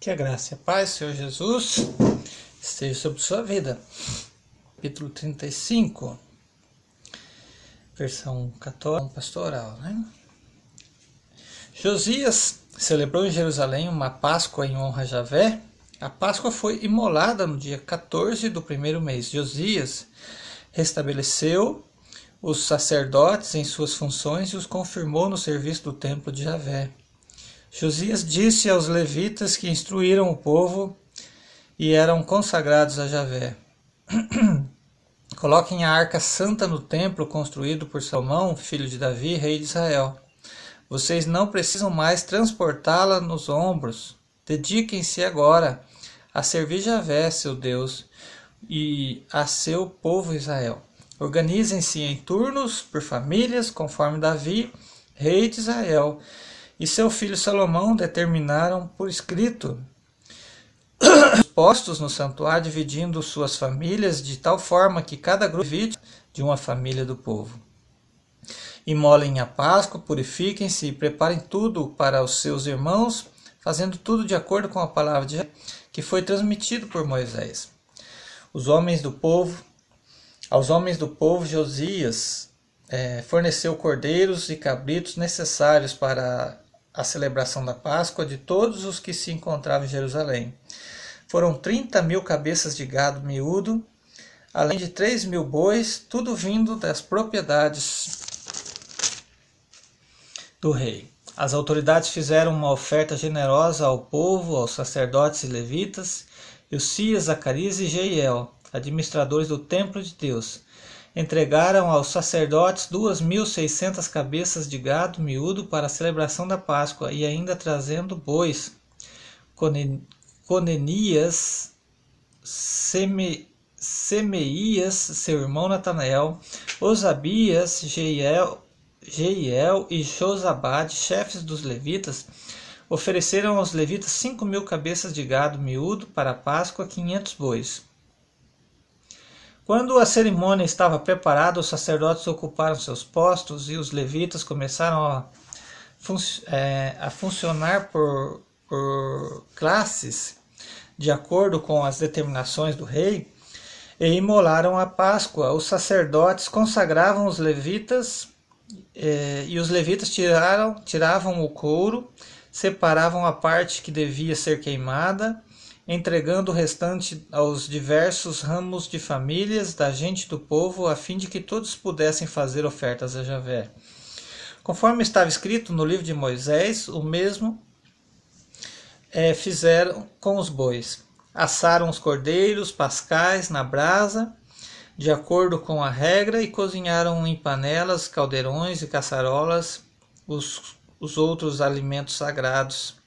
Que a graça e a paz, Senhor Jesus, esteja sobre sua vida. Capítulo 35, versão católica, pastoral, né? Josias celebrou em Jerusalém uma Páscoa em honra a Javé. A Páscoa foi imolada no dia 14 do primeiro mês. Josias restabeleceu os sacerdotes em suas funções e os confirmou no serviço do templo de Javé. Josias disse aos levitas que instruíram o povo e eram consagrados a Javé: Coloquem a arca santa no templo construído por Salomão, filho de Davi, rei de Israel. Vocês não precisam mais transportá-la nos ombros. Dediquem-se agora a servir Javé, seu Deus, e a seu povo Israel. Organizem-se em turnos por famílias, conforme Davi, rei de Israel, e seu filho Salomão determinaram por escrito os postos no santuário, dividindo suas famílias de tal forma que cada grupo divide de uma família do povo. Imolem a Páscoa, purifiquem-se e preparem tudo para os seus irmãos, fazendo tudo de acordo com a palavra de que foi transmitido por Moisés. Os homens do povo, aos homens do povo Josias é, forneceu cordeiros e cabritos necessários para a celebração da Páscoa de todos os que se encontravam em Jerusalém. Foram 30 mil cabeças de gado miúdo, além de 3 mil bois, tudo vindo das propriedades do rei. As autoridades fizeram uma oferta generosa ao povo, aos sacerdotes e levitas, Uzias, Zacarias e Jeiel, administradores do templo de Deus, entregaram aos sacerdotes duas mil seiscentas cabeças de gado miúdo para a celebração da Páscoa e ainda trazendo bois. Conenias, Seme, Semeias, seu irmão Natanael, Osabias, Jeiel, Jeiel e Josabade, chefes dos levitas, ofereceram aos levitas cinco mil cabeças de gado miúdo para a Páscoa, quinhentos bois. Quando a cerimônia estava preparada, os sacerdotes ocuparam seus postos e os levitas começaram a, fun é, a funcionar por, por classes, de acordo com as determinações do rei, e imolaram a Páscoa. Os sacerdotes consagravam os levitas é, e os levitas tiraram, tiravam o couro, separavam a parte que devia ser queimada entregando o restante aos diversos ramos de famílias da gente do povo, a fim de que todos pudessem fazer ofertas a Javé. Conforme estava escrito no livro de Moisés, o mesmo é, fizeram com os bois. Assaram os cordeiros pascais na brasa, de acordo com a regra, e cozinharam em panelas, caldeirões e caçarolas os, os outros alimentos sagrados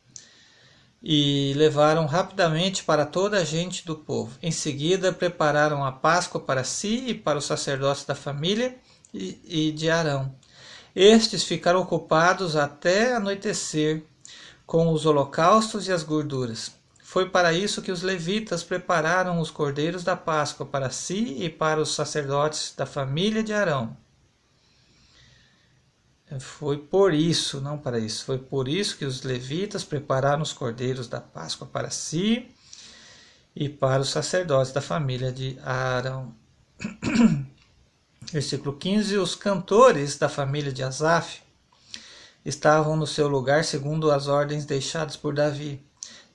e levaram rapidamente para toda a gente do povo. Em seguida, prepararam a Páscoa para si e para os sacerdotes da família e, de Arão. Estes ficaram ocupados até anoitecer com os holocaustos e as gorduras. Foi para isso que os levitas prepararam os cordeiros da Páscoa para si e para os sacerdotes da família de Arão. Foi por isso, não para isso, foi por isso que os levitas prepararam os cordeiros da Páscoa para si e para os sacerdotes da família de Arão. Versículo 15: Os cantores da família de Asaf estavam no seu lugar segundo as ordens deixadas por Davi.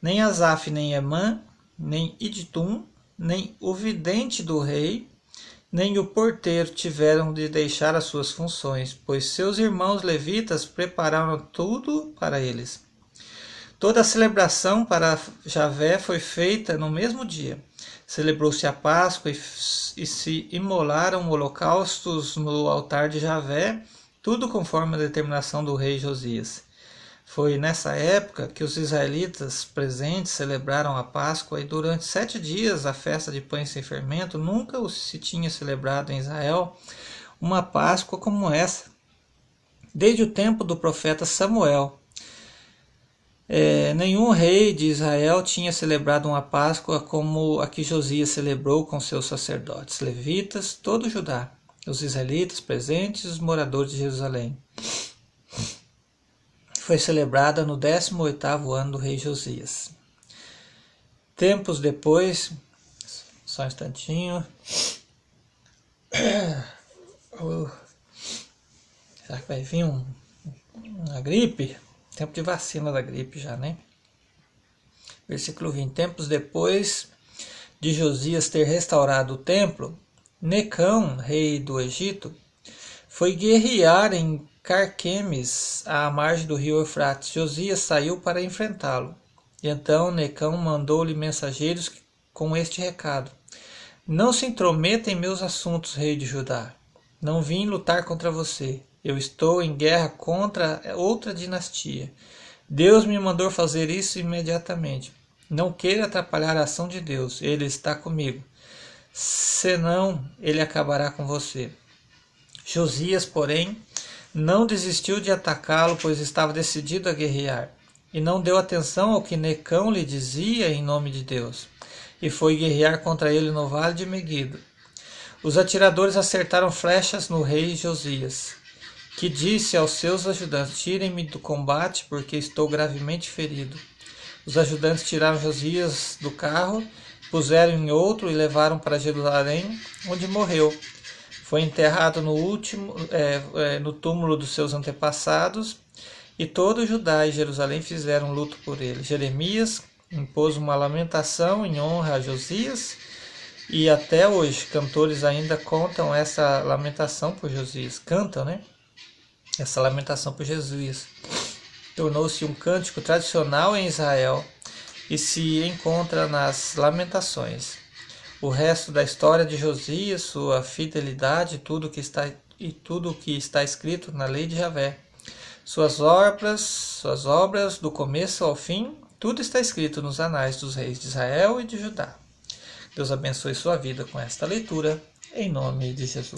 Nem Asaf, nem Emã, nem Iditum, nem o vidente do rei, nem o porteiro tiveram de deixar as suas funções, pois seus irmãos levitas prepararam tudo para eles. Toda a celebração para Javé foi feita no mesmo dia. Celebrou-se a Páscoa e, e se imolaram holocaustos no altar de Javé, tudo conforme a determinação do rei Josias. Foi nessa época que os israelitas presentes celebraram a Páscoa e durante sete dias a festa de pães sem fermento nunca se tinha celebrado em Israel uma Páscoa como essa, desde o tempo do profeta Samuel. É, nenhum rei de Israel tinha celebrado uma Páscoa como a que Josias celebrou com seus sacerdotes, levitas, todo Judá, os israelitas presentes os moradores de Jerusalém foi celebrada no 18º ano do rei Josias. Tempos depois, só um instantinho. Será que vai vir um, uma gripe? Tempo de vacina da gripe já, né? Versículo 20. Tempos depois de Josias ter restaurado o templo, Necão, rei do Egito, foi guerrear em Carquemes, à margem do rio Eufrates. Josias saiu para enfrentá-lo. E então Necão mandou-lhe mensageiros com este recado: Não se intrometa em meus assuntos, rei de Judá. Não vim lutar contra você. Eu estou em guerra contra outra dinastia. Deus me mandou fazer isso imediatamente. Não queira atrapalhar a ação de Deus, ele está comigo. Senão, ele acabará com você. Josias, porém, não desistiu de atacá-lo, pois estava decidido a guerrear, e não deu atenção ao que Necão lhe dizia em nome de Deus, e foi guerrear contra ele no vale de Meguido. Os atiradores acertaram flechas no rei Josias, que disse aos seus ajudantes: Tirem-me do combate, porque estou gravemente ferido. Os ajudantes tiraram Josias do carro, puseram em outro e levaram para Jerusalém, onde morreu. Foi enterrado no último, é, é, no túmulo dos seus antepassados, e todo Judá e Jerusalém fizeram luto por ele. Jeremias impôs uma lamentação em honra a Josias, e até hoje cantores ainda contam essa lamentação por Josias, cantam, né? Essa lamentação por Josias tornou-se um cântico tradicional em Israel e se encontra nas Lamentações. O resto da história de Josias, sua fidelidade, tudo que está e tudo o que está escrito na lei de Javé, suas obras, suas obras do começo ao fim, tudo está escrito nos anais dos reis de Israel e de Judá. Deus abençoe sua vida com esta leitura, em nome de Jesus.